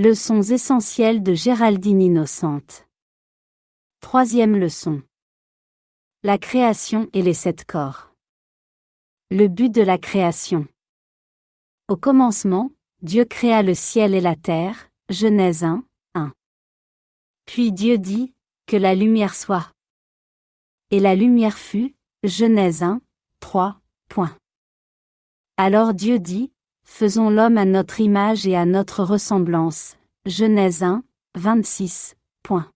Leçons essentielles de Géraldine Innocente. Troisième leçon. La création et les sept corps. Le but de la création. Au commencement, Dieu créa le ciel et la terre, Genèse 1, 1. Puis Dieu dit, que la lumière soit. Et la lumière fut, Genèse 1, 3, point. Alors Dieu dit, Faisons l'homme à notre image et à notre ressemblance. Genèse 1, 26. Point.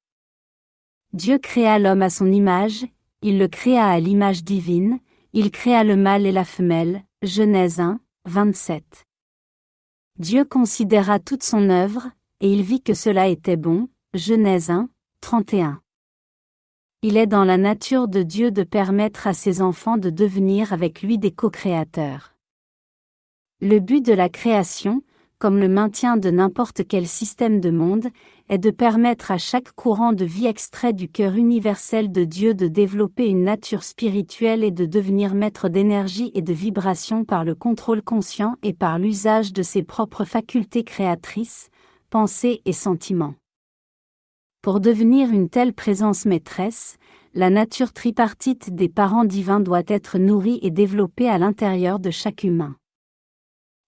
Dieu créa l'homme à son image, il le créa à l'image divine, il créa le mâle et la femelle. Genèse 1, 27. Dieu considéra toute son œuvre, et il vit que cela était bon. Genèse 1, 31. Il est dans la nature de Dieu de permettre à ses enfants de devenir avec lui des co-créateurs. Le but de la création, comme le maintien de n'importe quel système de monde, est de permettre à chaque courant de vie extrait du cœur universel de Dieu de développer une nature spirituelle et de devenir maître d'énergie et de vibration par le contrôle conscient et par l'usage de ses propres facultés créatrices, pensées et sentiments. Pour devenir une telle présence maîtresse, la nature tripartite des parents divins doit être nourrie et développée à l'intérieur de chaque humain.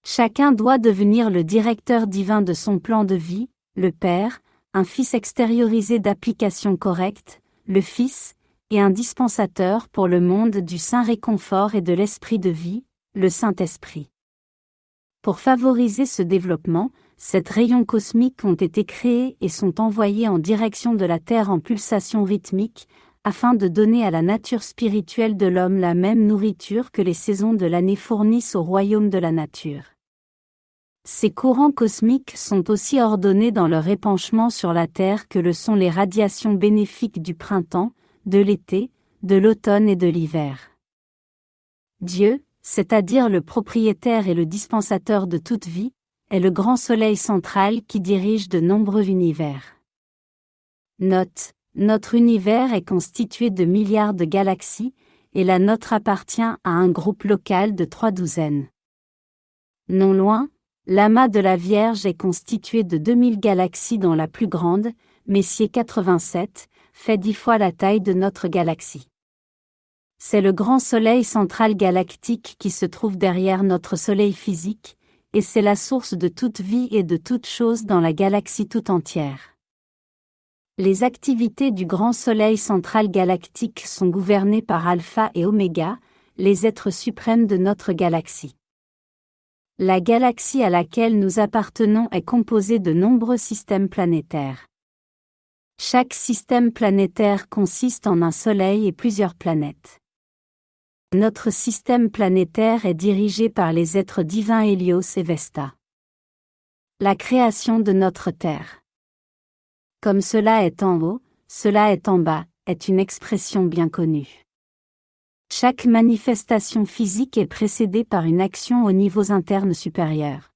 Chacun doit devenir le directeur divin de son plan de vie, le Père, un Fils extériorisé d'application correcte, le Fils, et un dispensateur pour le monde du saint réconfort et de l'esprit de vie, le Saint-Esprit. Pour favoriser ce développement, sept rayons cosmiques ont été créés et sont envoyés en direction de la Terre en pulsation rythmique, afin de donner à la nature spirituelle de l'homme la même nourriture que les saisons de l'année fournissent au royaume de la nature. Ces courants cosmiques sont aussi ordonnés dans leur épanchement sur la Terre que le sont les radiations bénéfiques du printemps, de l'été, de l'automne et de l'hiver. Dieu, c'est-à-dire le propriétaire et le dispensateur de toute vie, est le grand soleil central qui dirige de nombreux univers. Note, notre univers est constitué de milliards de galaxies, et la nôtre appartient à un groupe local de trois douzaines. Non loin, L'amas de la Vierge est constitué de 2000 galaxies dont la plus grande, Messier 87, fait dix fois la taille de notre galaxie. C'est le grand Soleil central galactique qui se trouve derrière notre Soleil physique, et c'est la source de toute vie et de toute chose dans la galaxie tout entière. Les activités du grand Soleil central galactique sont gouvernées par Alpha et Oméga, les êtres suprêmes de notre galaxie. La galaxie à laquelle nous appartenons est composée de nombreux systèmes planétaires. Chaque système planétaire consiste en un Soleil et plusieurs planètes. Notre système planétaire est dirigé par les êtres divins Hélios et Vesta. La création de notre Terre. Comme cela est en haut, cela est en bas, est une expression bien connue. Chaque manifestation physique est précédée par une action aux niveaux internes supérieurs.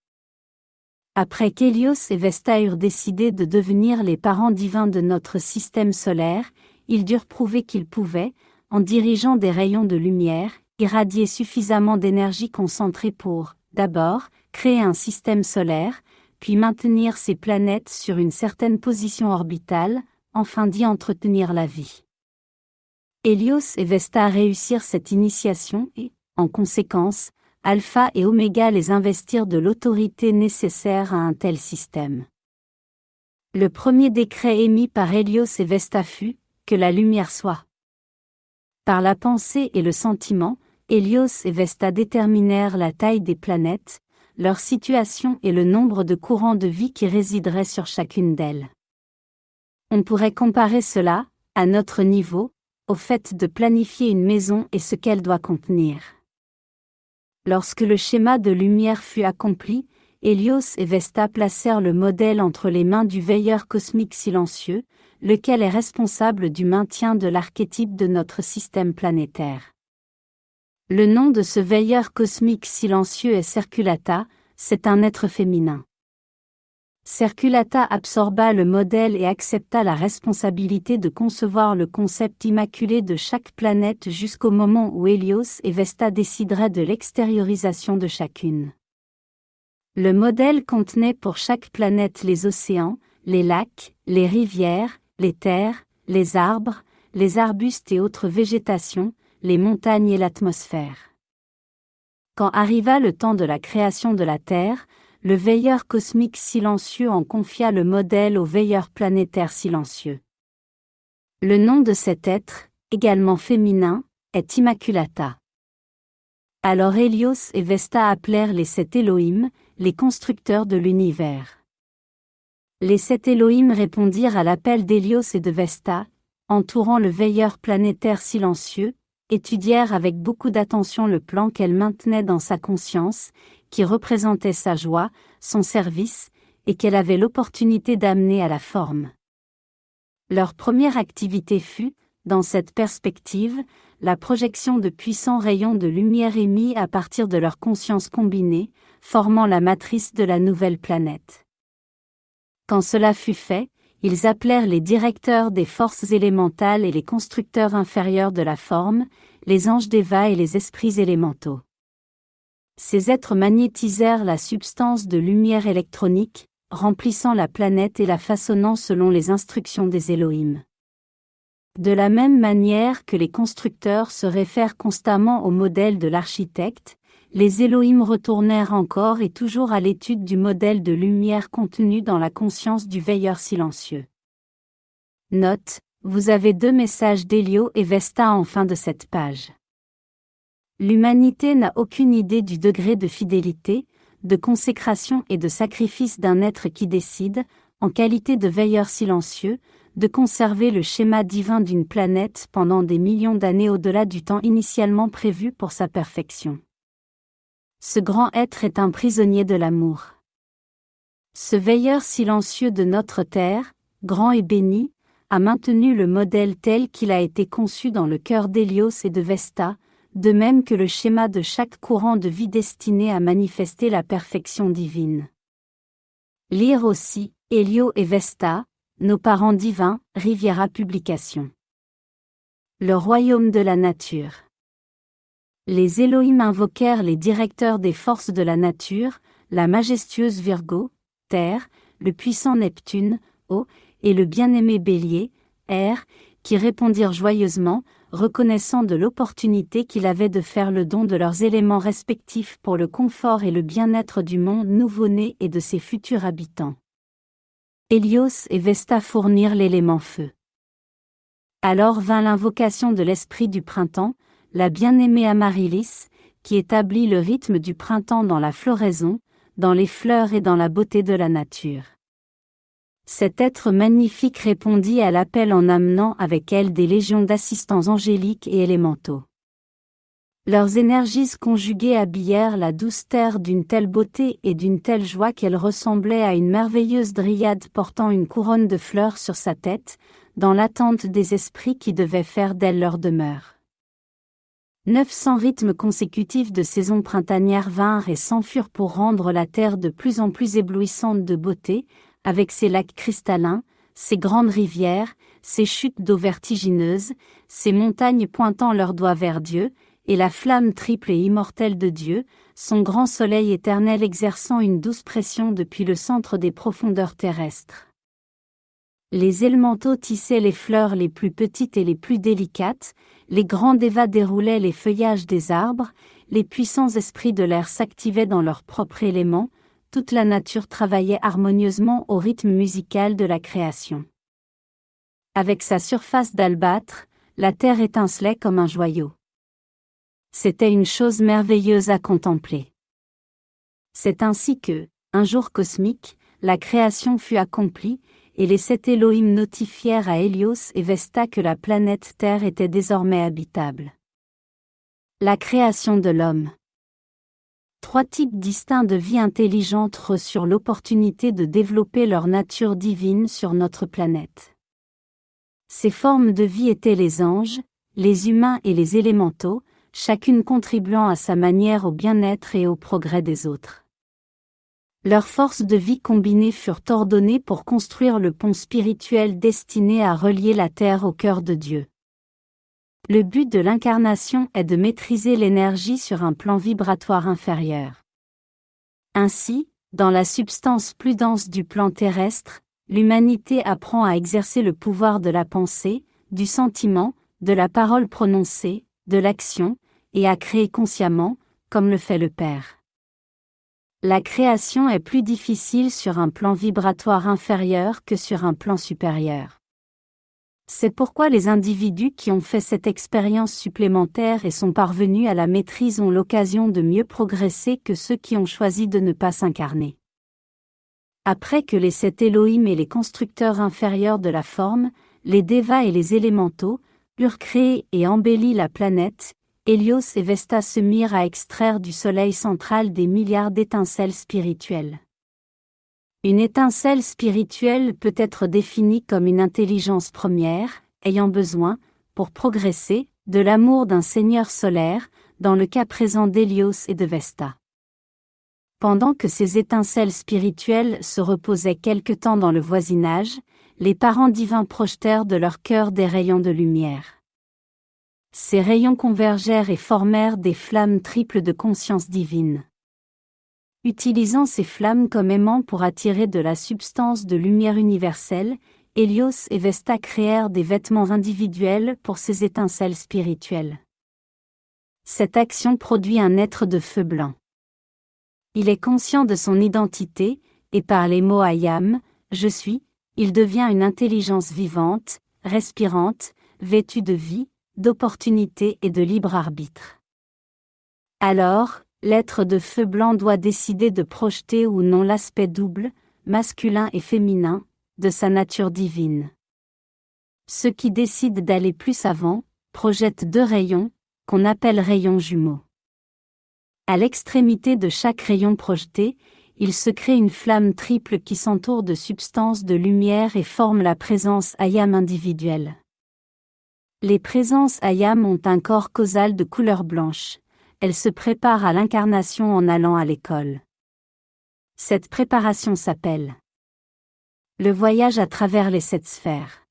Après qu'Hélios et Vesta eurent décidé de devenir les parents divins de notre système solaire, ils durent prouver qu'ils pouvaient, en dirigeant des rayons de lumière, irradier suffisamment d'énergie concentrée pour, d'abord, créer un système solaire, puis maintenir ces planètes sur une certaine position orbitale, enfin d'y entretenir la vie. Hélios et Vesta réussirent cette initiation et, en conséquence, Alpha et Oméga les investirent de l'autorité nécessaire à un tel système. Le premier décret émis par Hélios et Vesta fut que la lumière soit. Par la pensée et le sentiment, Hélios et Vesta déterminèrent la taille des planètes, leur situation et le nombre de courants de vie qui résideraient sur chacune d'elles. On pourrait comparer cela, à notre niveau, au fait de planifier une maison et ce qu'elle doit contenir. Lorsque le schéma de lumière fut accompli, Hélios et Vesta placèrent le modèle entre les mains du veilleur cosmique silencieux, lequel est responsable du maintien de l'archétype de notre système planétaire. Le nom de ce veilleur cosmique silencieux est Circulata, c'est un être féminin. Circulata absorba le modèle et accepta la responsabilité de concevoir le concept immaculé de chaque planète jusqu'au moment où Hélios et Vesta décideraient de l'extériorisation de chacune. Le modèle contenait pour chaque planète les océans, les lacs, les rivières, les terres, les arbres, les arbustes et autres végétations, les montagnes et l'atmosphère. Quand arriva le temps de la création de la Terre, le veilleur cosmique silencieux en confia le modèle au veilleur planétaire silencieux. Le nom de cet être, également féminin, est Immaculata. Alors Hélios et Vesta appelèrent les sept Elohim, les constructeurs de l'univers. Les sept Elohim répondirent à l'appel d'Hélios et de Vesta, entourant le veilleur planétaire silencieux, étudièrent avec beaucoup d'attention le plan qu'elle maintenait dans sa conscience, qui représentait sa joie, son service, et qu'elle avait l'opportunité d'amener à la forme. Leur première activité fut, dans cette perspective, la projection de puissants rayons de lumière émis à partir de leur conscience combinée, formant la matrice de la nouvelle planète. Quand cela fut fait, ils appelèrent les directeurs des forces élémentales et les constructeurs inférieurs de la forme, les anges d'Eva et les esprits élémentaux. Ces êtres magnétisèrent la substance de lumière électronique, remplissant la planète et la façonnant selon les instructions des Elohim. De la même manière que les constructeurs se réfèrent constamment au modèle de l'architecte, les Elohim retournèrent encore et toujours à l'étude du modèle de lumière contenu dans la conscience du veilleur silencieux. Note, vous avez deux messages d'Elio et Vesta en fin de cette page. L'humanité n'a aucune idée du degré de fidélité, de consécration et de sacrifice d'un être qui décide, en qualité de veilleur silencieux, de conserver le schéma divin d'une planète pendant des millions d'années au-delà du temps initialement prévu pour sa perfection. Ce grand être est un prisonnier de l'amour. Ce veilleur silencieux de notre terre, grand et béni, a maintenu le modèle tel qu'il a été conçu dans le cœur d'Hélios et de Vesta, de même que le schéma de chaque courant de vie destiné à manifester la perfection divine. Lire aussi, Hélio et Vesta, Nos parents divins, Riviera Publication. Le royaume de la nature les Elohim invoquèrent les directeurs des forces de la nature, la majestueuse Virgo, Terre, le puissant Neptune, Eau, et le bien-aimé Bélier, Air, qui répondirent joyeusement, reconnaissant de l'opportunité qu'il avait de faire le don de leurs éléments respectifs pour le confort et le bien-être du monde nouveau-né et de ses futurs habitants. Hélios et Vesta fournirent l'élément feu. Alors vint l'invocation de l'esprit du printemps, la bien-aimée Amaryllis, qui établit le rythme du printemps dans la floraison, dans les fleurs et dans la beauté de la nature. Cet être magnifique répondit à l'appel en amenant avec elle des légions d'assistants angéliques et élémentaux. Leurs énergies conjuguées habillèrent la douce terre d'une telle beauté et d'une telle joie qu'elle ressemblait à une merveilleuse dryade portant une couronne de fleurs sur sa tête, dans l'attente des esprits qui devaient faire d'elle leur demeure. 900 rythmes consécutifs de saisons printanières vinrent et s'enfurent pour rendre la terre de plus en plus éblouissante de beauté, avec ses lacs cristallins, ses grandes rivières, ses chutes d'eau vertigineuses, ses montagnes pointant leurs doigts vers Dieu, et la flamme triple et immortelle de Dieu, son grand soleil éternel exerçant une douce pression depuis le centre des profondeurs terrestres. Les élémentaux tissaient les fleurs les plus petites et les plus délicates, les grands dévas déroulaient les feuillages des arbres, les puissants esprits de l'air s'activaient dans leur propre élément, toute la nature travaillait harmonieusement au rythme musical de la création. Avec sa surface d'albâtre, la terre étincelait comme un joyau. C'était une chose merveilleuse à contempler. C'est ainsi que, un jour cosmique, la création fut accomplie, et les sept Elohim notifièrent à Hélios et Vesta que la planète Terre était désormais habitable. La création de l'homme. Trois types distincts de vie intelligente reçurent l'opportunité de développer leur nature divine sur notre planète. Ces formes de vie étaient les anges, les humains et les élémentaux, chacune contribuant à sa manière au bien-être et au progrès des autres. Leurs forces de vie combinées furent ordonnées pour construire le pont spirituel destiné à relier la terre au cœur de Dieu. Le but de l'incarnation est de maîtriser l'énergie sur un plan vibratoire inférieur. Ainsi, Dans la substance plus dense du plan terrestre, l'humanité apprend à exercer le pouvoir de la pensée, du sentiment, de la parole prononcée, de l'action, et à créer consciemment, comme le fait le Père. La création est plus difficile sur un plan vibratoire inférieur que sur un plan supérieur. C'est pourquoi les individus qui ont fait cette expérience supplémentaire et sont parvenus à la maîtrise ont l'occasion de mieux progresser que ceux qui ont choisi de ne pas s'incarner. Après que les sept Elohim et les constructeurs inférieurs de la forme, les Devas et les élémentaux, eurent créé et embelli la planète, Hélios et Vesta se mirent à extraire du Soleil central des milliards d'étincelles spirituelles. Une étincelle spirituelle peut être définie comme une intelligence première, ayant besoin, pour progresser, de l'amour d'un Seigneur solaire, dans le cas présent d'Hélios et de Vesta. Pendant que ces étincelles spirituelles se reposaient quelque temps dans le voisinage, les parents divins projetèrent de leur cœur des rayons de lumière. Ces rayons convergèrent et formèrent des flammes triples de conscience divine. Utilisant ces flammes comme aimants pour attirer de la substance de lumière universelle, Hélios et Vesta créèrent des vêtements individuels pour ces étincelles spirituelles. Cette action produit un être de feu blanc. Il est conscient de son identité, et par les mots Ayam, je suis, il devient une intelligence vivante, respirante, vêtue de vie, d'opportunité et de libre arbitre. Alors, l'être de feu blanc doit décider de projeter ou non l'aspect double, masculin et féminin, de sa nature divine. Ceux qui décident d'aller plus avant, projettent deux rayons, qu'on appelle rayons jumeaux. À l'extrémité de chaque rayon projeté, il se crée une flamme triple qui s'entoure de substances de lumière et forme la présence ayam individuelle. Les présences ayam ont un corps causal de couleur blanche. Elles se préparent à l'incarnation en allant à l'école. Cette préparation s'appelle le voyage à travers les sept sphères.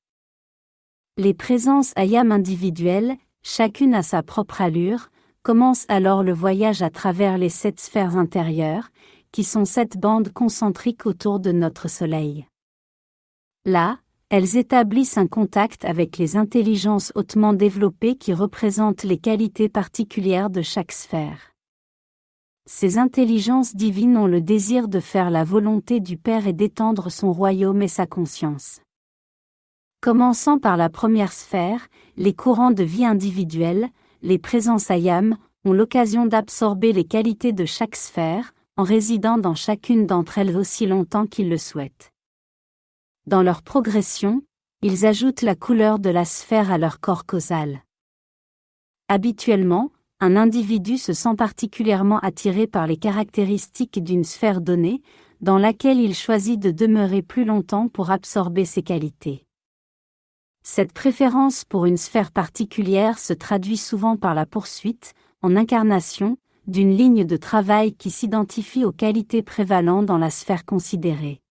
Les présences ayam individuelles, chacune à sa propre allure, commence alors le voyage à travers les sept sphères intérieures, qui sont sept bandes concentriques autour de notre Soleil. Là, elles établissent un contact avec les intelligences hautement développées qui représentent les qualités particulières de chaque sphère. Ces intelligences divines ont le désir de faire la volonté du Père et d'étendre son royaume et sa conscience. Commençant par la première sphère, les courants de vie individuels, les présences ayam ont l'occasion d'absorber les qualités de chaque sphère, en résidant dans chacune d'entre elles aussi longtemps qu'ils le souhaitent. Dans leur progression, ils ajoutent la couleur de la sphère à leur corps causal. Habituellement, un individu se sent particulièrement attiré par les caractéristiques d'une sphère donnée, dans laquelle il choisit de demeurer plus longtemps pour absorber ses qualités. Cette préférence pour une sphère particulière se traduit souvent par la poursuite, en incarnation, d'une ligne de travail qui s'identifie aux qualités prévalentes dans la sphère considérée.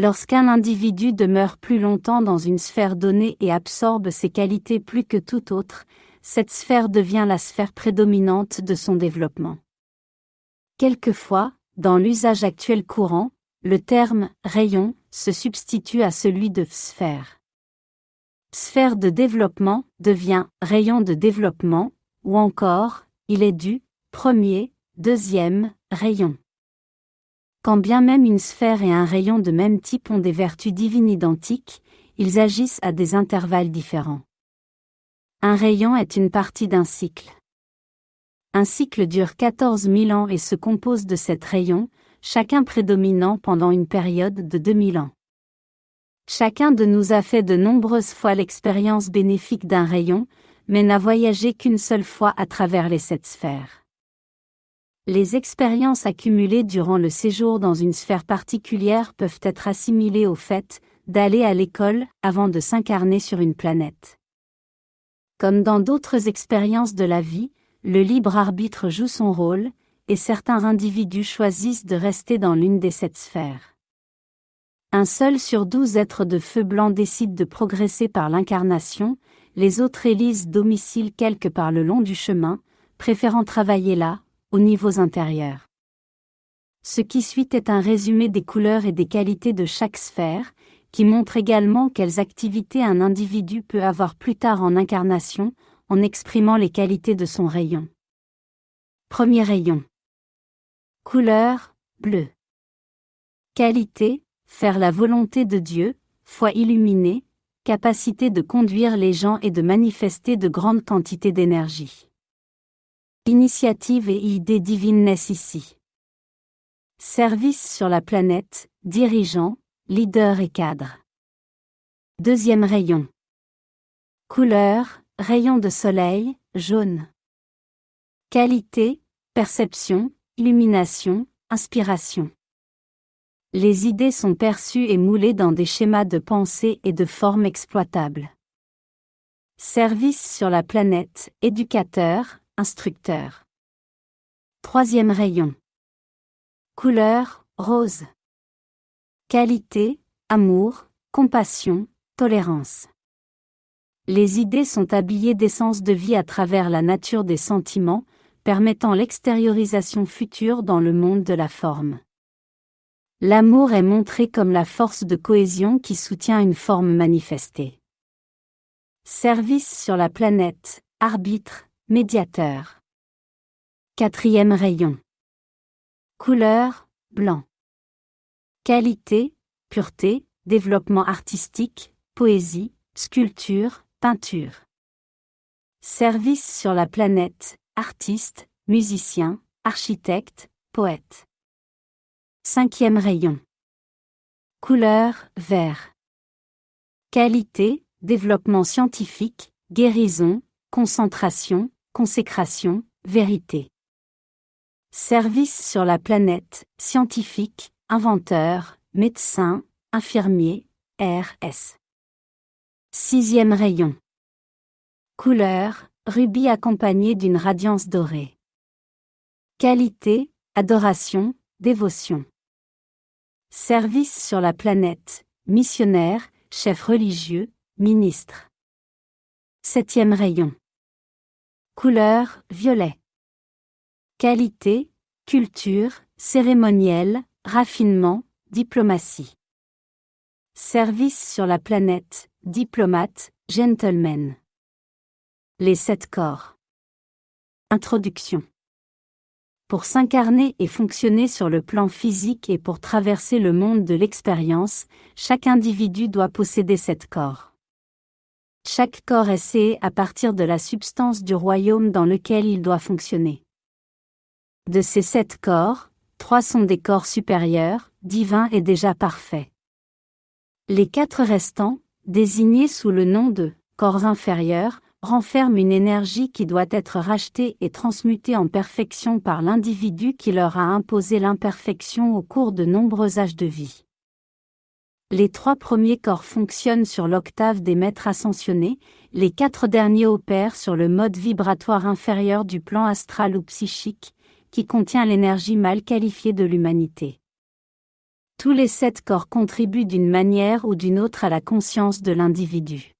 Lorsqu'un individu demeure plus longtemps dans une sphère donnée et absorbe ses qualités plus que toute autre, cette sphère devient la sphère prédominante de son développement. Quelquefois, dans l'usage actuel courant, le terme rayon se substitue à celui de sphère. Sphère de développement devient rayon de développement, ou encore, il est du premier, deuxième, rayon. Quand bien même une sphère et un rayon de même type ont des vertus divines identiques, ils agissent à des intervalles différents. Un rayon est une partie d'un cycle. Un cycle dure 14 000 ans et se compose de sept rayons, chacun prédominant pendant une période de 2000 ans. Chacun de nous a fait de nombreuses fois l'expérience bénéfique d'un rayon, mais n'a voyagé qu'une seule fois à travers les sept sphères. Les expériences accumulées durant le séjour dans une sphère particulière peuvent être assimilées au fait d'aller à l'école avant de s'incarner sur une planète. Comme dans d'autres expériences de la vie, le libre arbitre joue son rôle, et certains individus choisissent de rester dans l'une des sept sphères. Un seul sur douze êtres de feu blanc décide de progresser par l'incarnation, les autres élisent domicile quelque part le long du chemin, préférant travailler là, aux niveaux intérieurs. Ce qui suit est un résumé des couleurs et des qualités de chaque sphère, qui montre également quelles activités un individu peut avoir plus tard en incarnation, en exprimant les qualités de son rayon. Premier rayon. Couleur, bleu. Qualité, faire la volonté de Dieu, foi illuminée, capacité de conduire les gens et de manifester de grandes quantités d'énergie. Initiative et idée divine naissent ici. Service sur la planète, dirigeant, leader et cadre. Deuxième rayon. Couleur, rayon de soleil, jaune. Qualité, perception, illumination, inspiration. Les idées sont perçues et moulées dans des schémas de pensée et de formes exploitables. Service sur la planète, éducateur, instructeur. Troisième rayon. Couleur, rose. Qualité, amour, compassion, tolérance. Les idées sont habillées d'essence de vie à travers la nature des sentiments, permettant l'extériorisation future dans le monde de la forme. L'amour est montré comme la force de cohésion qui soutient une forme manifestée. Service sur la planète, arbitre, médiateur. Quatrième rayon. Couleur, blanc. Qualité, pureté, développement artistique, poésie, sculpture, peinture. Service sur la planète, artiste, musicien, architecte, poète. Cinquième rayon. Couleur, vert. Qualité, développement scientifique, guérison, concentration, consécration, vérité. Service sur la planète, scientifique, inventeur, médecin, infirmier, RS. Sixième rayon. Couleur, rubis accompagné d'une radiance dorée. Qualité, adoration, dévotion. Service sur la planète, missionnaire, chef religieux, ministre. Septième rayon. Couleur, violet. Qualité, culture, cérémoniel, raffinement, diplomatie. Service sur la planète, diplomate, gentleman. Les sept corps. Introduction. Pour s'incarner et fonctionner sur le plan physique et pour traverser le monde de l'expérience, chaque individu doit posséder sept corps. Chaque corps est créé à partir de la substance du royaume dans lequel il doit fonctionner. De ces sept corps, trois sont des corps supérieurs, divins et déjà parfaits. Les quatre restants, désignés sous le nom de corps inférieurs, renferment une énergie qui doit être rachetée et transmutée en perfection par l'individu qui leur a imposé l'imperfection au cours de nombreux âges de vie. Les trois premiers corps fonctionnent sur l'octave des maîtres ascensionnés, les quatre derniers opèrent sur le mode vibratoire inférieur du plan astral ou psychique, qui contient l'énergie mal qualifiée de l'humanité. Tous les sept corps contribuent d'une manière ou d'une autre à la conscience de l'individu.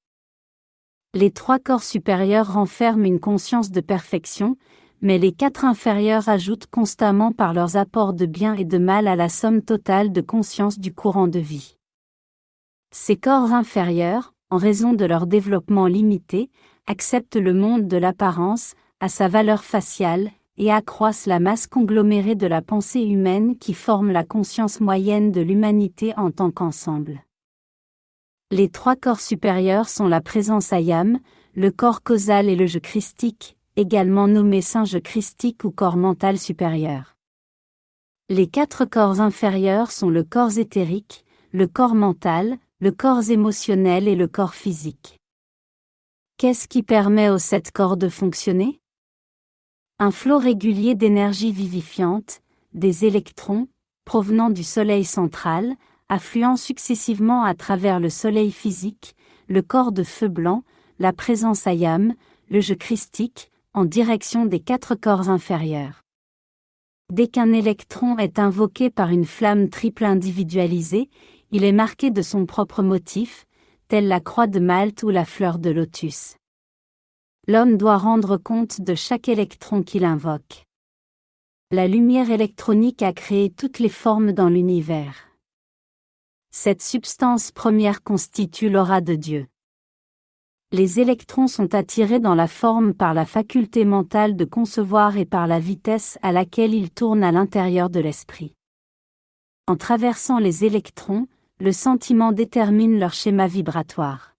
Les trois corps supérieurs renferment une conscience de perfection, mais les quatre inférieurs ajoutent constamment par leurs apports de bien et de mal à la somme totale de conscience du courant de vie. Ces corps inférieurs, en raison de leur développement limité, acceptent le monde de l'apparence, à sa valeur faciale, et accroissent la masse conglomérée de la pensée humaine qui forme la conscience moyenne de l'humanité en tant qu'ensemble. Les trois corps supérieurs sont la présence ayam, le corps causal et le jeu christique, également nommé singe christique ou corps mental supérieur. Les quatre corps inférieurs sont le corps éthérique, le corps mental, le corps émotionnel et le corps physique. Qu'est-ce qui permet aux sept corps de fonctionner? Un flot régulier d'énergie vivifiante, des électrons, provenant du Soleil central, affluant successivement à travers le Soleil physique, le corps de feu blanc, la présence ayam, le jeu christique, en direction des quatre corps inférieurs. Dès qu'un électron est invoqué par une flamme triple individualisée, il est marqué de son propre motif, telle la croix de Malte ou la fleur de lotus. L'homme doit rendre compte de chaque électron qu'il invoque. La lumière électronique a créé toutes les formes dans l'univers. Cette substance première constitue l'aura de Dieu. Les électrons sont attirés dans la forme par la faculté mentale de concevoir et par la vitesse à laquelle ils tournent à l'intérieur de l'esprit. En traversant les électrons, le sentiment détermine leur schéma vibratoire.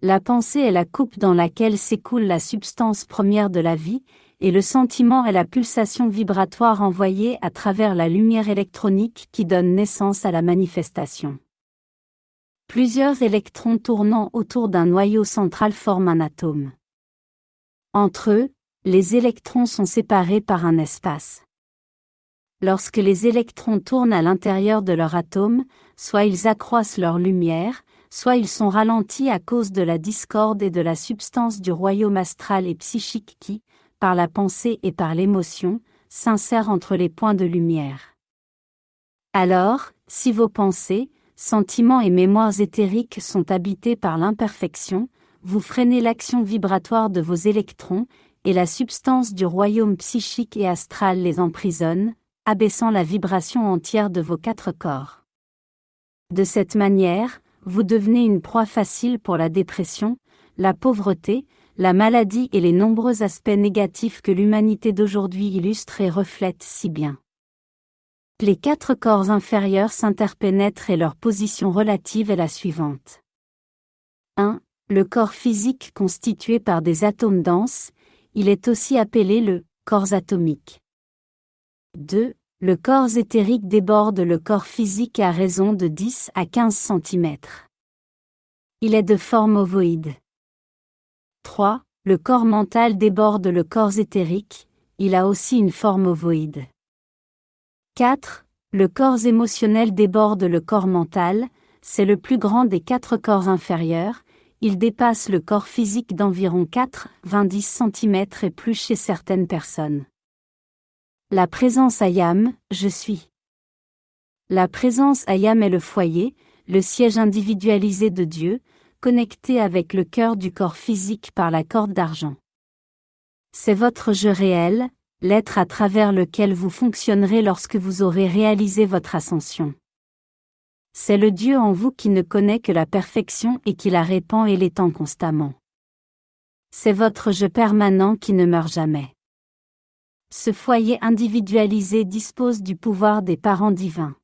La pensée est la coupe dans laquelle s'écoule la substance première de la vie, et le sentiment est la pulsation vibratoire envoyée à travers la lumière électronique qui donne naissance à la manifestation. Plusieurs électrons tournant autour d'un noyau central forment un atome. Entre eux, les électrons sont séparés par un espace. Lorsque les électrons tournent à l'intérieur de leur atome, soit ils accroissent leur lumière, soit ils sont ralentis à cause de la discorde et de la substance du royaume astral et psychique qui, par la pensée et par l'émotion, s'insère entre les points de lumière. Alors, si vos pensées, sentiments et mémoires éthériques sont habités par l'imperfection, vous freinez l'action vibratoire de vos électrons, et la substance du royaume psychique et astral les emprisonne, abaissant la vibration entière de vos quatre corps. De cette manière, vous devenez une proie facile pour la dépression, la pauvreté, la maladie et les nombreux aspects négatifs que l'humanité d'aujourd'hui illustre et reflète si bien. Les quatre corps inférieurs s'interpénètrent et leur position relative est la suivante. 1. Le corps physique constitué par des atomes denses, il est aussi appelé le corps atomique. 2 le corps éthérique déborde le corps physique à raison de 10 à 15 cm. Il est de forme ovoïde. 3. Le corps mental déborde le corps éthérique, il a aussi une forme ovoïde. 4. Le corps émotionnel déborde le corps mental, c'est le plus grand des quatre corps inférieurs, il dépasse le corps physique d'environ 4-20 cm et plus chez certaines personnes. La présence Ayam, je suis. La présence Ayam est le foyer, le siège individualisé de Dieu, connecté avec le cœur du corps physique par la corde d'argent. C'est votre jeu réel, l'être à travers lequel vous fonctionnerez lorsque vous aurez réalisé votre ascension. C'est le Dieu en vous qui ne connaît que la perfection et qui la répand et l'étend constamment. C'est votre jeu permanent qui ne meurt jamais. Ce foyer individualisé dispose du pouvoir des parents divins.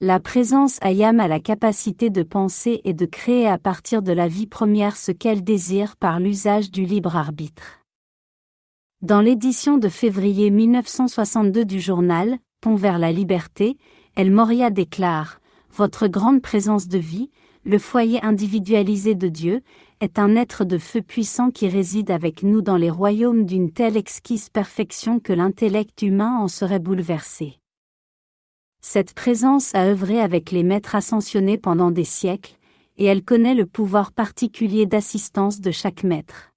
La présence Ayam a la capacité de penser et de créer à partir de la vie première ce qu'elle désire par l'usage du libre arbitre. Dans l'édition de février 1962 du journal, Pont vers la liberté, El Moria déclare, Votre grande présence de vie, le foyer individualisé de Dieu, est un être de feu puissant qui réside avec nous dans les royaumes d'une telle exquise perfection que l'intellect humain en serait bouleversé. Cette présence a œuvré avec les maîtres ascensionnés pendant des siècles, et elle connaît le pouvoir particulier d'assistance de chaque maître.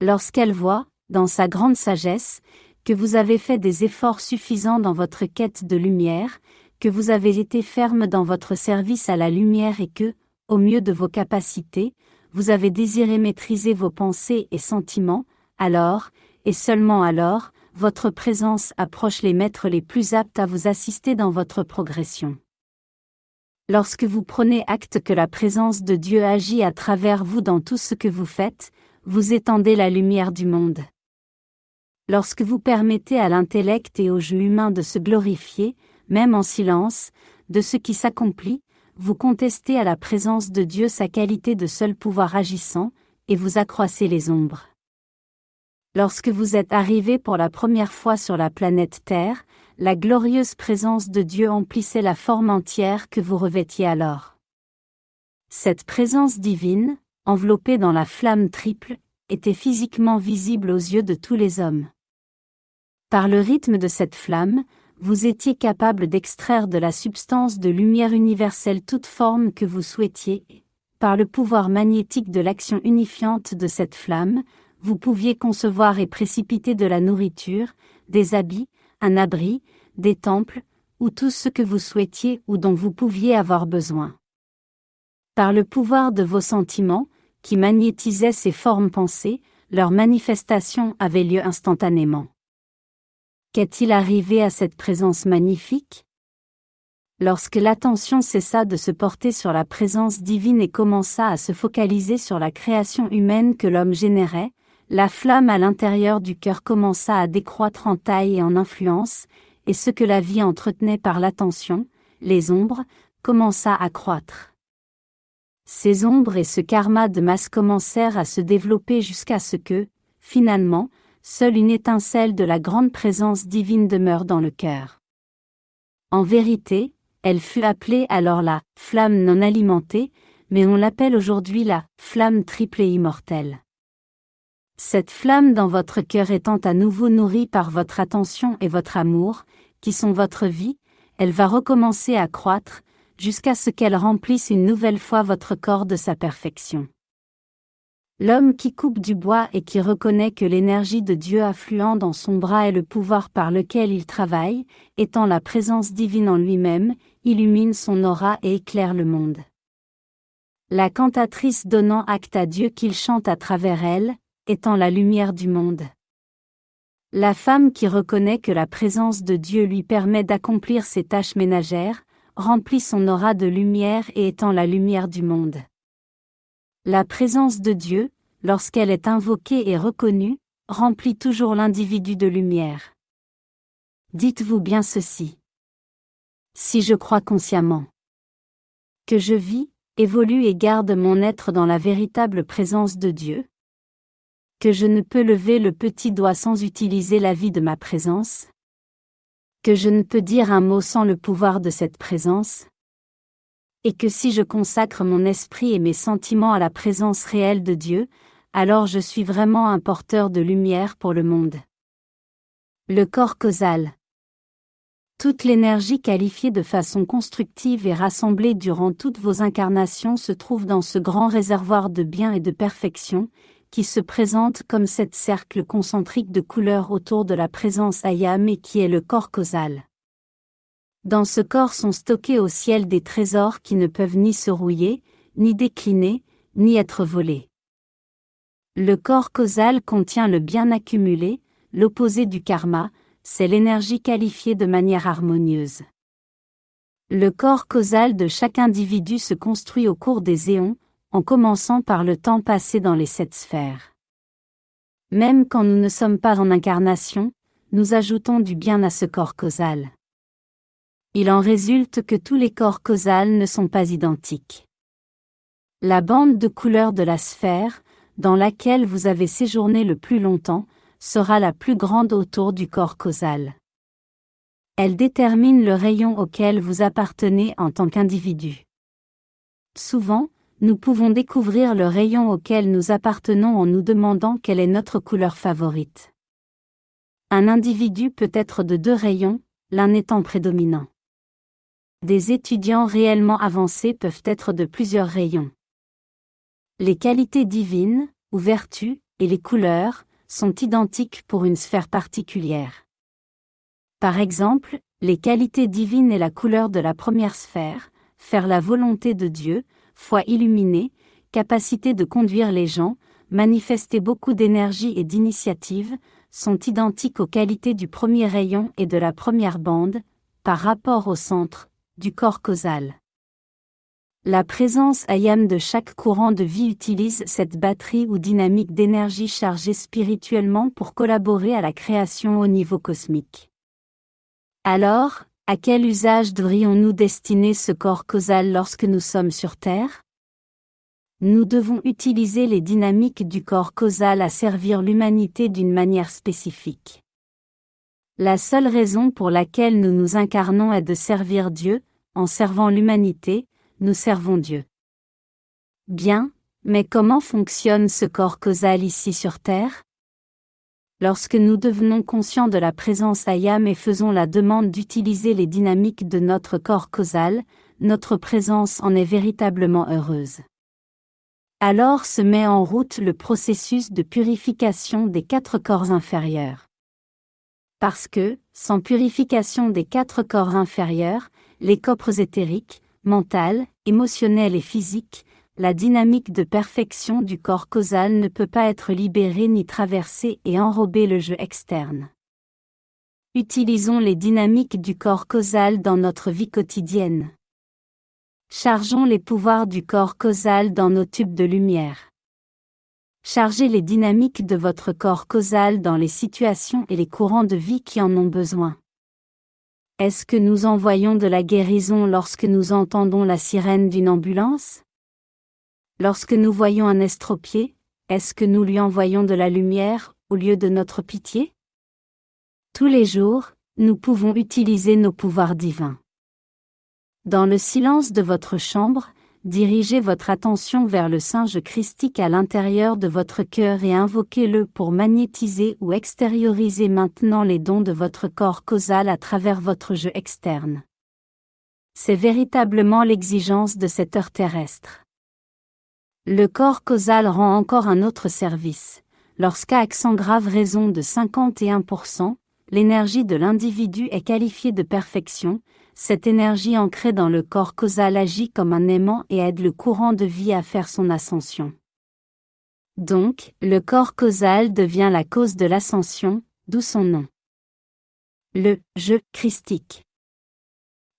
Lorsqu'elle voit, dans sa grande sagesse, que vous avez fait des efforts suffisants dans votre quête de lumière, que vous avez été ferme dans votre service à la lumière et que, au mieux de vos capacités, vous avez désiré maîtriser vos pensées et sentiments, alors, et seulement alors, votre présence approche les maîtres les plus aptes à vous assister dans votre progression. Lorsque vous prenez acte que la présence de Dieu agit à travers vous dans tout ce que vous faites, vous étendez la lumière du monde. Lorsque vous permettez à l'intellect et au jeu humain de se glorifier, même en silence, de ce qui s'accomplit, vous contestez à la présence de Dieu sa qualité de seul pouvoir agissant, et vous accroissez les ombres. Lorsque vous êtes arrivé pour la première fois sur la planète Terre, la glorieuse présence de Dieu emplissait la forme entière que vous revêtiez alors. Cette présence divine, enveloppée dans la flamme triple, était physiquement visible aux yeux de tous les hommes. Par le rythme de cette flamme, vous étiez capable d'extraire de la substance de lumière universelle toute forme que vous souhaitiez, par le pouvoir magnétique de l'action unifiante de cette flamme, vous pouviez concevoir et précipiter de la nourriture, des habits, un abri, des temples, ou tout ce que vous souhaitiez ou dont vous pouviez avoir besoin. Par le pouvoir de vos sentiments, qui magnétisaient ces formes pensées, leur manifestation avait lieu instantanément. Qu'est-il arrivé à cette présence magnifique? Lorsque l'attention cessa de se porter sur la présence divine et commença à se focaliser sur la création humaine que l'homme générait, la flamme à l'intérieur du cœur commença à décroître en taille et en influence, et ce que la vie entretenait par l'attention, les ombres, commença à croître. Ces ombres et ce karma de masse commencèrent à se développer jusqu'à ce que, finalement, seule une étincelle de la grande présence divine demeure dans le cœur. En vérité, elle fut appelée alors la flamme non alimentée, mais on l'appelle aujourd'hui la flamme triple et immortelle. Cette flamme dans votre cœur étant à nouveau nourrie par votre attention et votre amour, qui sont votre vie, elle va recommencer à croître, jusqu'à ce qu'elle remplisse une nouvelle fois votre corps de sa perfection. L'homme qui coupe du bois et qui reconnaît que l'énergie de Dieu affluent dans son bras est le pouvoir par lequel il travaille, étant la présence divine en lui-même, illumine son aura et éclaire le monde. La cantatrice donnant acte à Dieu qu'il chante à travers elle, étant la lumière du monde. La femme qui reconnaît que la présence de Dieu lui permet d'accomplir ses tâches ménagères, remplit son aura de lumière et étant la lumière du monde. La présence de Dieu, lorsqu'elle est invoquée et reconnue, remplit toujours l'individu de lumière. Dites-vous bien ceci. Si je crois consciemment que je vis, évolue et garde mon être dans la véritable présence de Dieu, que je ne peux lever le petit doigt sans utiliser la vie de ma présence Que je ne peux dire un mot sans le pouvoir de cette présence Et que si je consacre mon esprit et mes sentiments à la présence réelle de Dieu, alors je suis vraiment un porteur de lumière pour le monde. Le corps causal. Toute l'énergie qualifiée de façon constructive et rassemblée durant toutes vos incarnations se trouve dans ce grand réservoir de bien et de perfection, qui se présente comme cette cercle concentrique de couleurs autour de la présence ayam et qui est le corps causal. Dans ce corps sont stockés au ciel des trésors qui ne peuvent ni se rouiller, ni décliner, ni être volés. Le corps causal contient le bien accumulé, l'opposé du karma, c'est l'énergie qualifiée de manière harmonieuse. Le corps causal de chaque individu se construit au cours des éons, en commençant par le temps passé dans les sept sphères. Même quand nous ne sommes pas en incarnation, nous ajoutons du bien à ce corps causal. Il en résulte que tous les corps causals ne sont pas identiques. La bande de couleur de la sphère, dans laquelle vous avez séjourné le plus longtemps, sera la plus grande autour du corps causal. Elle détermine le rayon auquel vous appartenez en tant qu'individu. Souvent, nous pouvons découvrir le rayon auquel nous appartenons en nous demandant quelle est notre couleur favorite. Un individu peut être de deux rayons, l'un étant prédominant. Des étudiants réellement avancés peuvent être de plusieurs rayons. Les qualités divines, ou vertus, et les couleurs, sont identiques pour une sphère particulière. Par exemple, les qualités divines et la couleur de la première sphère, faire la volonté de Dieu, foi illuminée, capacité de conduire les gens, manifester beaucoup d'énergie et d'initiative, sont identiques aux qualités du premier rayon et de la première bande, par rapport au centre, du corps causal. La présence ayam de chaque courant de vie utilise cette batterie ou dynamique d'énergie chargée spirituellement pour collaborer à la création au niveau cosmique. Alors, à quel usage devrions-nous destiner ce corps causal lorsque nous sommes sur Terre? Nous devons utiliser les dynamiques du corps causal à servir l'humanité d'une manière spécifique. La seule raison pour laquelle nous nous incarnons est de servir Dieu, en servant l'humanité, nous servons Dieu. Bien, mais comment fonctionne ce corps causal ici sur Terre? Lorsque nous devenons conscients de la présence Ayam et faisons la demande d'utiliser les dynamiques de notre corps causal, notre présence en est véritablement heureuse. Alors se met en route le processus de purification des quatre corps inférieurs. Parce que, sans purification des quatre corps inférieurs, les corps éthériques, mental, émotionnel et physique, la dynamique de perfection du corps causal ne peut pas être libérée ni traversée et enrober le jeu externe. Utilisons les dynamiques du corps causal dans notre vie quotidienne. Chargeons les pouvoirs du corps causal dans nos tubes de lumière. Chargez les dynamiques de votre corps causal dans les situations et les courants de vie qui en ont besoin. Est-ce que nous envoyons de la guérison lorsque nous entendons la sirène d'une ambulance? Lorsque nous voyons un estropié, est-ce que nous lui envoyons de la lumière au lieu de notre pitié? Tous les jours, nous pouvons utiliser nos pouvoirs divins. Dans le silence de votre chambre, dirigez votre attention vers le singe christique à l'intérieur de votre cœur et invoquez-le pour magnétiser ou extérioriser maintenant les dons de votre corps causal à travers votre jeu externe. C'est véritablement l'exigence de cette heure terrestre. Le corps causal rend encore un autre service. Lorsqu'à accent grave raison de 51%, l'énergie de l'individu est qualifiée de perfection, cette énergie ancrée dans le corps causal agit comme un aimant et aide le courant de vie à faire son ascension. Donc, le corps causal devient la cause de l'ascension, d'où son nom. Le je christique.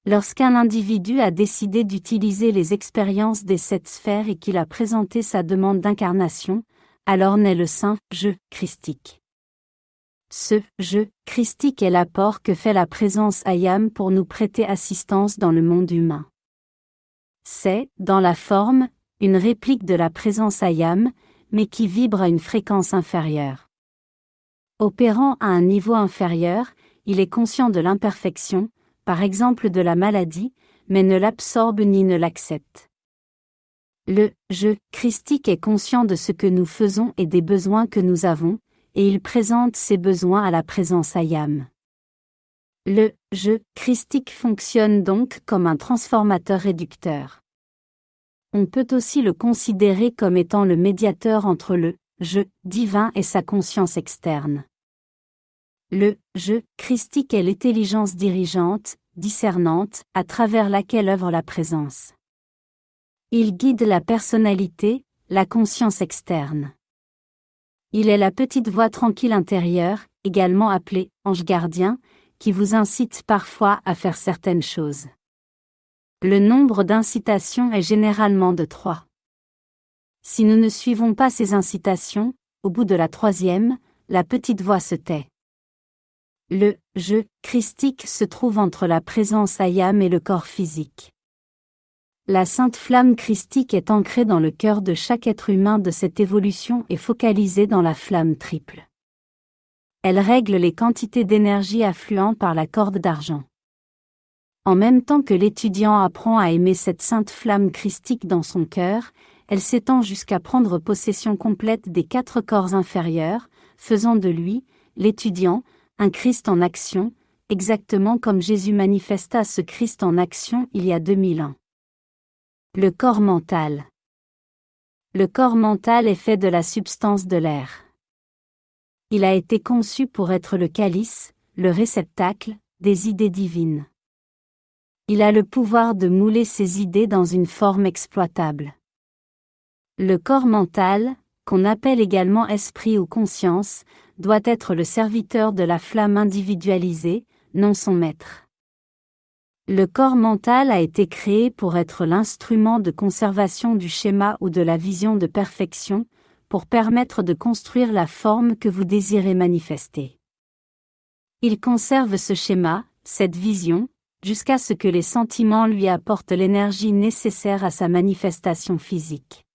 Lorsqu'un individu a décidé d'utiliser les expériences des sept sphères et qu'il a présenté sa demande d'incarnation, alors naît le saint je christique. Ce je christique est l'apport que fait la présence Ayam pour nous prêter assistance dans le monde humain. C'est, dans la forme, une réplique de la présence Ayam, mais qui vibre à une fréquence inférieure. Opérant à un niveau inférieur, il est conscient de l'imperfection, par exemple de la maladie, mais ne l'absorbe ni ne l'accepte. Le je christique est conscient de ce que nous faisons et des besoins que nous avons, et il présente ses besoins à la présence Ayam. Le je christique fonctionne donc comme un transformateur réducteur. On peut aussi le considérer comme étant le médiateur entre le je divin et sa conscience externe. Le je christique est l'intelligence dirigeante, discernante, à travers laquelle œuvre la présence. Il guide la personnalité, la conscience externe. Il est la petite voix tranquille intérieure, également appelée ange gardien, qui vous incite parfois à faire certaines choses. Le nombre d'incitations est généralement de trois. Si nous ne suivons pas ces incitations, au bout de la troisième, la petite voix se tait. Le je christique se trouve entre la présence ayam et le corps physique. La sainte flamme christique est ancrée dans le cœur de chaque être humain de cette évolution et focalisée dans la flamme triple. Elle règle les quantités d'énergie affluant par la corde d'argent. En même temps que l'étudiant apprend à aimer cette sainte flamme christique dans son cœur, elle s'étend jusqu'à prendre possession complète des quatre corps inférieurs, faisant de lui, l'étudiant, un Christ en action, exactement comme Jésus manifesta ce Christ en action il y a 2000 ans. Le corps mental. Le corps mental est fait de la substance de l'air. Il a été conçu pour être le calice, le réceptacle, des idées divines. Il a le pouvoir de mouler ses idées dans une forme exploitable. Le corps mental, qu'on appelle également esprit ou conscience, doit être le serviteur de la flamme individualisée, non son maître. Le corps mental a été créé pour être l'instrument de conservation du schéma ou de la vision de perfection, pour permettre de construire la forme que vous désirez manifester. Il conserve ce schéma, cette vision, jusqu'à ce que les sentiments lui apportent l'énergie nécessaire à sa manifestation physique.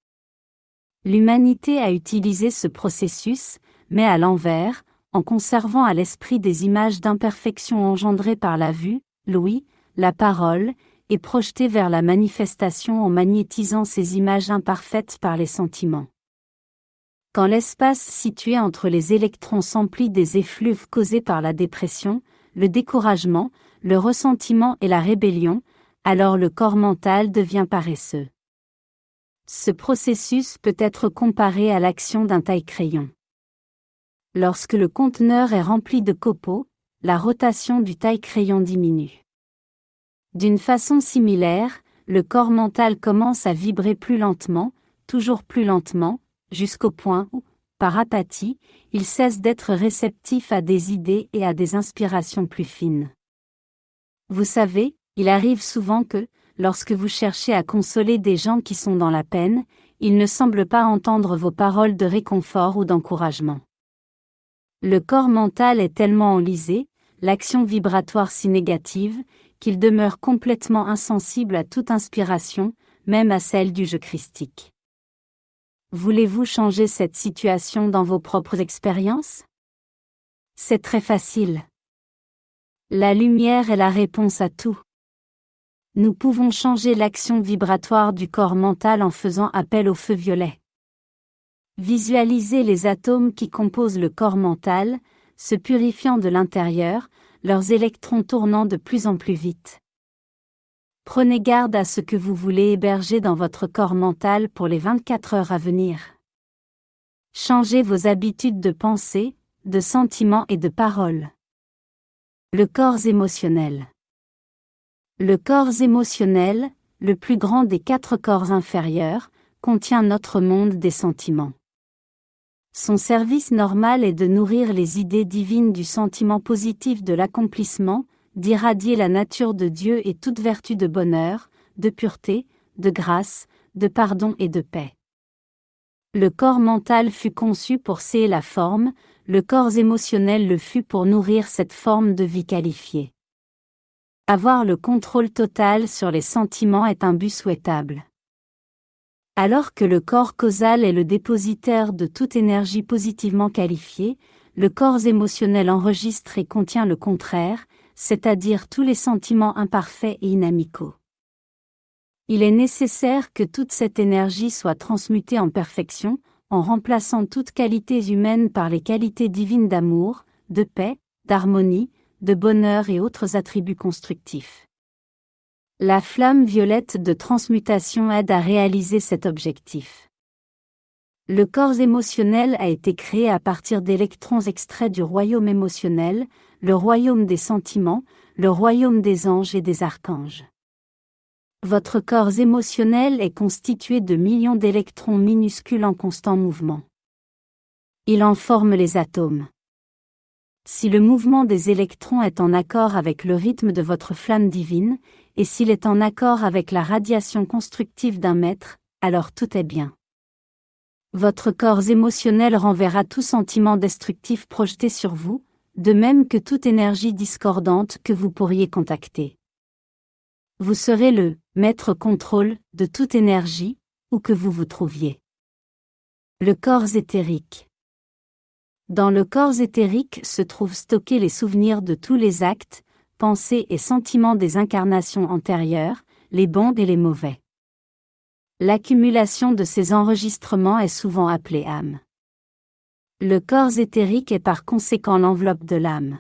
L'humanité a utilisé ce processus, mais à l'envers, en conservant à l'esprit des images d'imperfection engendrées par la vue, l'ouïe, la parole, est projetée vers la manifestation en magnétisant ces images imparfaites par les sentiments. Quand l'espace situé entre les électrons s'emplit des effluves causés par la dépression, le découragement, le ressentiment et la rébellion, alors le corps mental devient paresseux. Ce processus peut être comparé à l'action d'un taille-crayon. Lorsque le conteneur est rempli de copeaux, la rotation du taille-crayon diminue. D'une façon similaire, le corps mental commence à vibrer plus lentement, toujours plus lentement, jusqu'au point où, par apathie, il cesse d'être réceptif à des idées et à des inspirations plus fines. Vous savez, il arrive souvent que, lorsque vous cherchez à consoler des gens qui sont dans la peine, ils ne semblent pas entendre vos paroles de réconfort ou d'encouragement. Le corps mental est tellement enlisé, l'action vibratoire si négative, qu'il demeure complètement insensible à toute inspiration, même à celle du jeu christique. Voulez-vous changer cette situation dans vos propres expériences? C'est très facile. La lumière est la réponse à tout. Nous pouvons changer l'action vibratoire du corps mental en faisant appel au feu violet. Visualisez les atomes qui composent le corps mental, se purifiant de l'intérieur, leurs électrons tournant de plus en plus vite. Prenez garde à ce que vous voulez héberger dans votre corps mental pour les 24 heures à venir. Changez vos habitudes de pensée, de sentiments et de paroles. Le corps émotionnel. Le corps émotionnel, le plus grand des quatre corps inférieurs, contient notre monde des sentiments. Son service normal est de nourrir les idées divines du sentiment positif de l'accomplissement, d'irradier la nature de Dieu et toute vertu de bonheur, de pureté, de grâce, de pardon et de paix. Le corps mental fut conçu pour séer la forme, le corps émotionnel le fut pour nourrir cette forme de vie qualifiée. Avoir le contrôle total sur les sentiments est un but souhaitable. Alors que le corps causal est le dépositaire de toute énergie positivement qualifiée, le corps émotionnel enregistre et contient le contraire, c'est-à-dire tous les sentiments imparfaits et inamicaux. Il est nécessaire que toute cette énergie soit transmutée en perfection, en remplaçant toute qualité humaine par les qualités divines d'amour, de paix, d'harmonie, de bonheur et autres attributs constructifs. La flamme violette de transmutation aide à réaliser cet objectif. Le corps émotionnel a été créé à partir d'électrons extraits du royaume émotionnel, le royaume des sentiments, le royaume des anges et des archanges. Votre corps émotionnel est constitué de millions d'électrons minuscules en constant mouvement. Il en forme les atomes. Si le mouvement des électrons est en accord avec le rythme de votre flamme divine, et s'il est en accord avec la radiation constructive d'un maître, alors tout est bien. Votre corps émotionnel renverra tout sentiment destructif projeté sur vous, de même que toute énergie discordante que vous pourriez contacter. Vous serez le maître contrôle de toute énergie, où que vous vous trouviez. Le corps éthérique. Dans le corps éthérique se trouvent stockés les souvenirs de tous les actes, pensées et sentiments des incarnations antérieures, les bons et les mauvais. L'accumulation de ces enregistrements est souvent appelée âme. Le corps éthérique est par conséquent l'enveloppe de l'âme.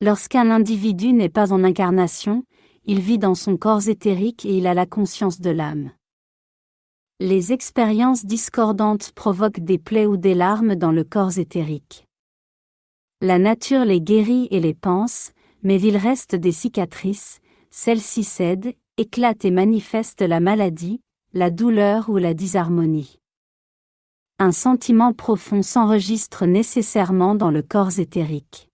Lorsqu'un individu n'est pas en incarnation, il vit dans son corps éthérique et il a la conscience de l'âme. Les expériences discordantes provoquent des plaies ou des larmes dans le corps éthérique. La nature les guérit et les pense, mais il reste des cicatrices, celles-ci cèdent, éclatent et manifestent la maladie, la douleur ou la disharmonie. Un sentiment profond s'enregistre nécessairement dans le corps éthérique.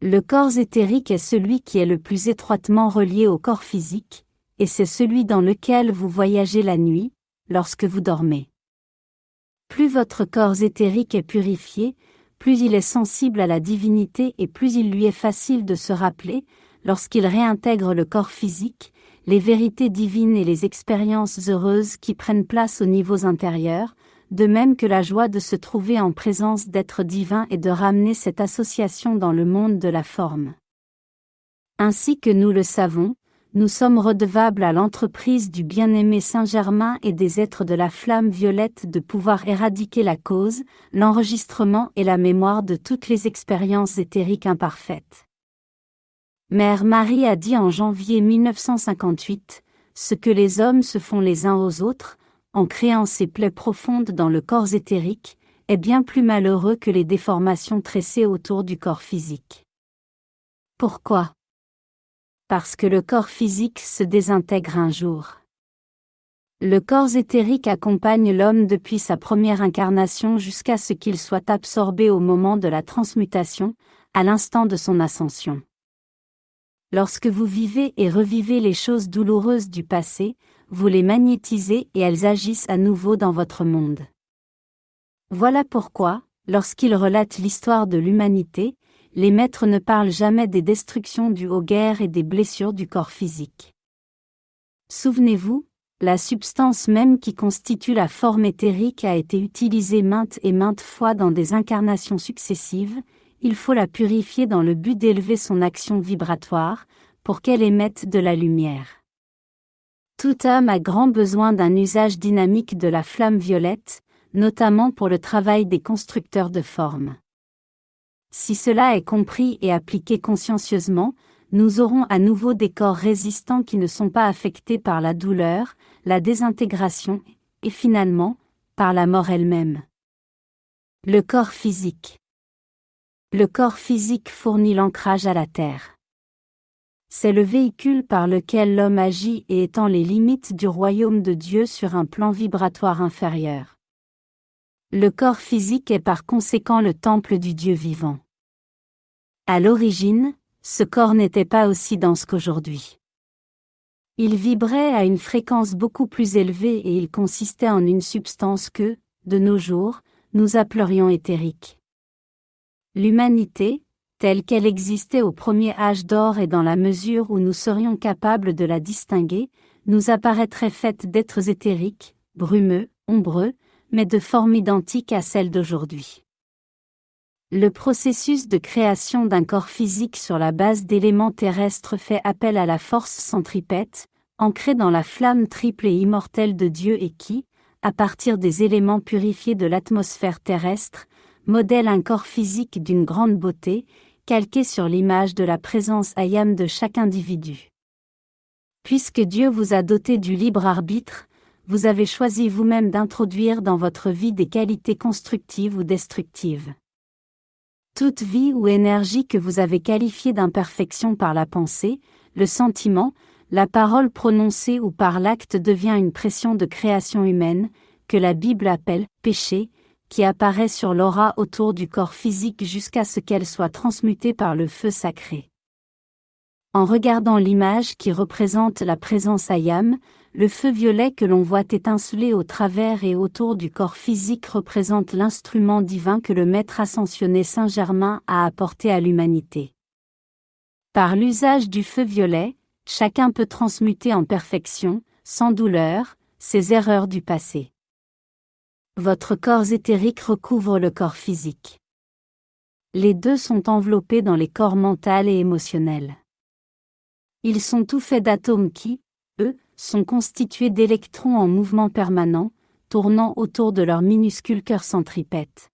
Le corps éthérique est celui qui est le plus étroitement relié au corps physique, et c'est celui dans lequel vous voyagez la nuit, lorsque vous dormez. Plus votre corps éthérique est purifié, plus il est sensible à la divinité et plus il lui est facile de se rappeler, lorsqu'il réintègre le corps physique, les vérités divines et les expériences heureuses qui prennent place aux niveaux intérieurs, de même que la joie de se trouver en présence d'êtres divins et de ramener cette association dans le monde de la forme. Ainsi que nous le savons, nous sommes redevables à l'entreprise du bien-aimé Saint-Germain et des êtres de la flamme violette de pouvoir éradiquer la cause, l'enregistrement et la mémoire de toutes les expériences éthériques imparfaites. Mère Marie a dit en janvier 1958, Ce que les hommes se font les uns aux autres, en créant ces plaies profondes dans le corps éthérique, est bien plus malheureux que les déformations tressées autour du corps physique. Pourquoi? Parce que le corps physique se désintègre un jour. Le corps éthérique accompagne l'homme depuis sa première incarnation jusqu'à ce qu'il soit absorbé au moment de la transmutation, à l'instant de son ascension. Lorsque vous vivez et revivez les choses douloureuses du passé, vous les magnétisez et elles agissent à nouveau dans votre monde. Voilà pourquoi, lorsqu'ils relatent l'histoire de l'humanité, les maîtres ne parlent jamais des destructions dues aux guerres et des blessures du corps physique. Souvenez-vous, la substance même qui constitue la forme éthérique a été utilisée maintes et maintes fois dans des incarnations successives, il faut la purifier dans le but d'élever son action vibratoire, pour qu'elle émette de la lumière. Tout homme a grand besoin d'un usage dynamique de la flamme violette, notamment pour le travail des constructeurs de formes. Si cela est compris et appliqué consciencieusement, nous aurons à nouveau des corps résistants qui ne sont pas affectés par la douleur, la désintégration, et finalement, par la mort elle-même. Le corps physique. Le corps physique fournit l'ancrage à la Terre. C'est le véhicule par lequel l'homme agit et étend les limites du royaume de Dieu sur un plan vibratoire inférieur. Le corps physique est par conséquent le temple du Dieu vivant. À l'origine, ce corps n'était pas aussi dense qu'aujourd'hui. Il vibrait à une fréquence beaucoup plus élevée et il consistait en une substance que, de nos jours, nous appellerions éthérique. L'humanité, telle qu'elle existait au premier âge d'or et dans la mesure où nous serions capables de la distinguer, nous apparaîtrait faite d'êtres éthériques, brumeux, ombreux, mais de forme identique à celle d'aujourd'hui. Le processus de création d'un corps physique sur la base d'éléments terrestres fait appel à la force centripète, ancrée dans la flamme triple et immortelle de Dieu et qui, à partir des éléments purifiés de l'atmosphère terrestre, modèle un corps physique d'une grande beauté, calqué sur l'image de la présence ayam de chaque individu. Puisque Dieu vous a doté du libre arbitre, vous avez choisi vous-même d'introduire dans votre vie des qualités constructives ou destructives. Toute vie ou énergie que vous avez qualifiée d'imperfection par la pensée, le sentiment, la parole prononcée ou par l'acte devient une pression de création humaine, que la Bible appelle péché, qui apparaît sur l'aura autour du corps physique jusqu'à ce qu'elle soit transmutée par le feu sacré. En regardant l'image qui représente la présence ayam, le feu violet que l'on voit étinceler au travers et autour du corps physique représente l'instrument divin que le Maître ascensionné Saint-Germain a apporté à l'humanité. Par l'usage du feu violet, chacun peut transmuter en perfection, sans douleur, ses erreurs du passé. Votre corps éthérique recouvre le corps physique. Les deux sont enveloppés dans les corps mental et émotionnel. Ils sont tout faits d'atomes qui, eux, sont constitués d'électrons en mouvement permanent, tournant autour de leur minuscule cœur centripète.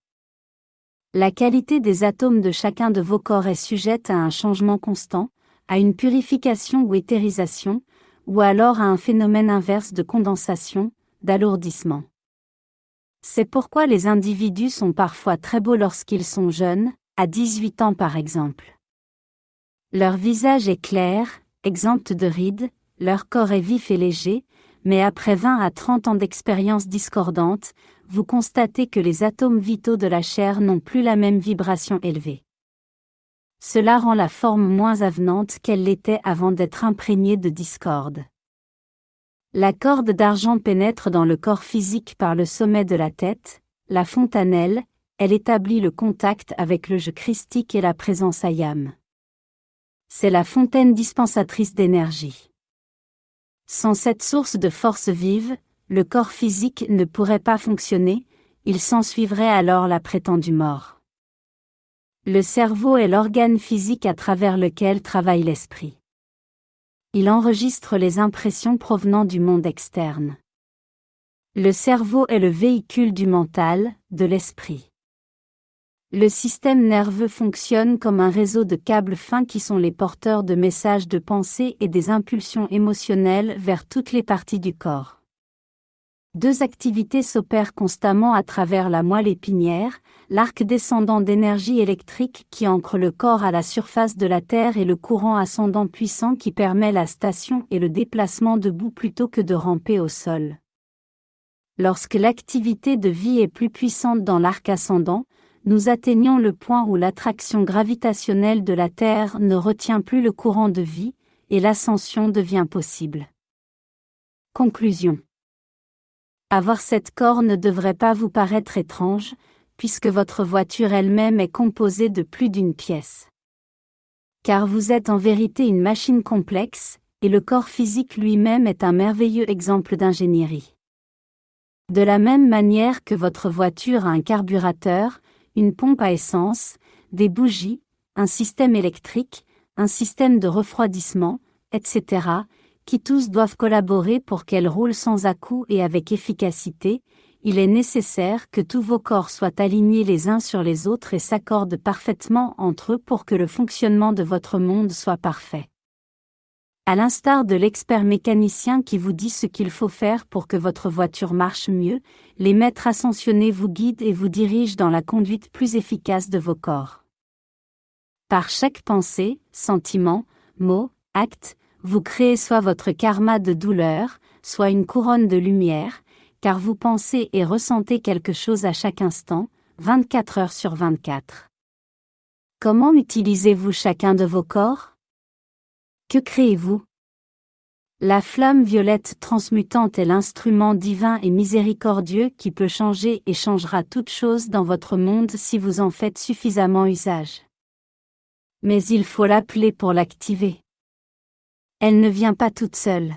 La qualité des atomes de chacun de vos corps est sujette à un changement constant, à une purification ou éthérisation, ou alors à un phénomène inverse de condensation, d'alourdissement. C'est pourquoi les individus sont parfois très beaux lorsqu'ils sont jeunes, à 18 ans par exemple. Leur visage est clair, exempt de rides, leur corps est vif et léger, mais après 20 à 30 ans d'expérience discordante, vous constatez que les atomes vitaux de la chair n'ont plus la même vibration élevée. Cela rend la forme moins avenante qu'elle l'était avant d'être imprégnée de discorde. La corde d'argent pénètre dans le corps physique par le sommet de la tête, la fontanelle, elle établit le contact avec le jeu christique et la présence ayam. C'est la fontaine dispensatrice d'énergie. Sans cette source de force vive, le corps physique ne pourrait pas fonctionner, il s'ensuivrait alors la prétendue mort. Le cerveau est l'organe physique à travers lequel travaille l'esprit. Il enregistre les impressions provenant du monde externe. Le cerveau est le véhicule du mental, de l'esprit. Le système nerveux fonctionne comme un réseau de câbles fins qui sont les porteurs de messages de pensée et des impulsions émotionnelles vers toutes les parties du corps. Deux activités s'opèrent constamment à travers la moelle épinière, l'arc descendant d'énergie électrique qui ancre le corps à la surface de la Terre et le courant ascendant puissant qui permet la station et le déplacement debout plutôt que de ramper au sol. Lorsque l'activité de vie est plus puissante dans l'arc ascendant, nous atteignons le point où l'attraction gravitationnelle de la Terre ne retient plus le courant de vie, et l'ascension devient possible. Conclusion. Avoir cette corps ne devrait pas vous paraître étrange, puisque votre voiture elle-même est composée de plus d'une pièce. Car vous êtes en vérité une machine complexe, et le corps physique lui-même est un merveilleux exemple d'ingénierie. De la même manière que votre voiture a un carburateur, une pompe à essence, des bougies, un système électrique, un système de refroidissement, etc., qui tous doivent collaborer pour qu'elle roule sans à-coups et avec efficacité, il est nécessaire que tous vos corps soient alignés les uns sur les autres et s'accordent parfaitement entre eux pour que le fonctionnement de votre monde soit parfait. À l'instar de l'expert mécanicien qui vous dit ce qu'il faut faire pour que votre voiture marche mieux, les maîtres ascensionnés vous guident et vous dirigent dans la conduite plus efficace de vos corps. Par chaque pensée, sentiment, mot, acte, vous créez soit votre karma de douleur, soit une couronne de lumière, car vous pensez et ressentez quelque chose à chaque instant, 24 heures sur 24. Comment utilisez-vous chacun de vos corps? Que créez-vous? La flamme violette transmutante est l'instrument divin et miséricordieux qui peut changer et changera toute chose dans votre monde si vous en faites suffisamment usage. Mais il faut l'appeler pour l'activer. Elle ne vient pas toute seule.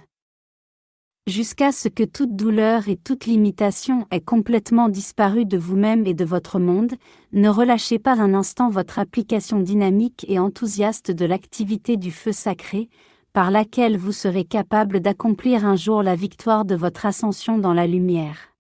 Jusqu'à ce que toute douleur et toute limitation ait complètement disparu de vous-même et de votre monde, ne relâchez pas un instant votre application dynamique et enthousiaste de l'activité du feu sacré, par laquelle vous serez capable d'accomplir un jour la victoire de votre ascension dans la lumière.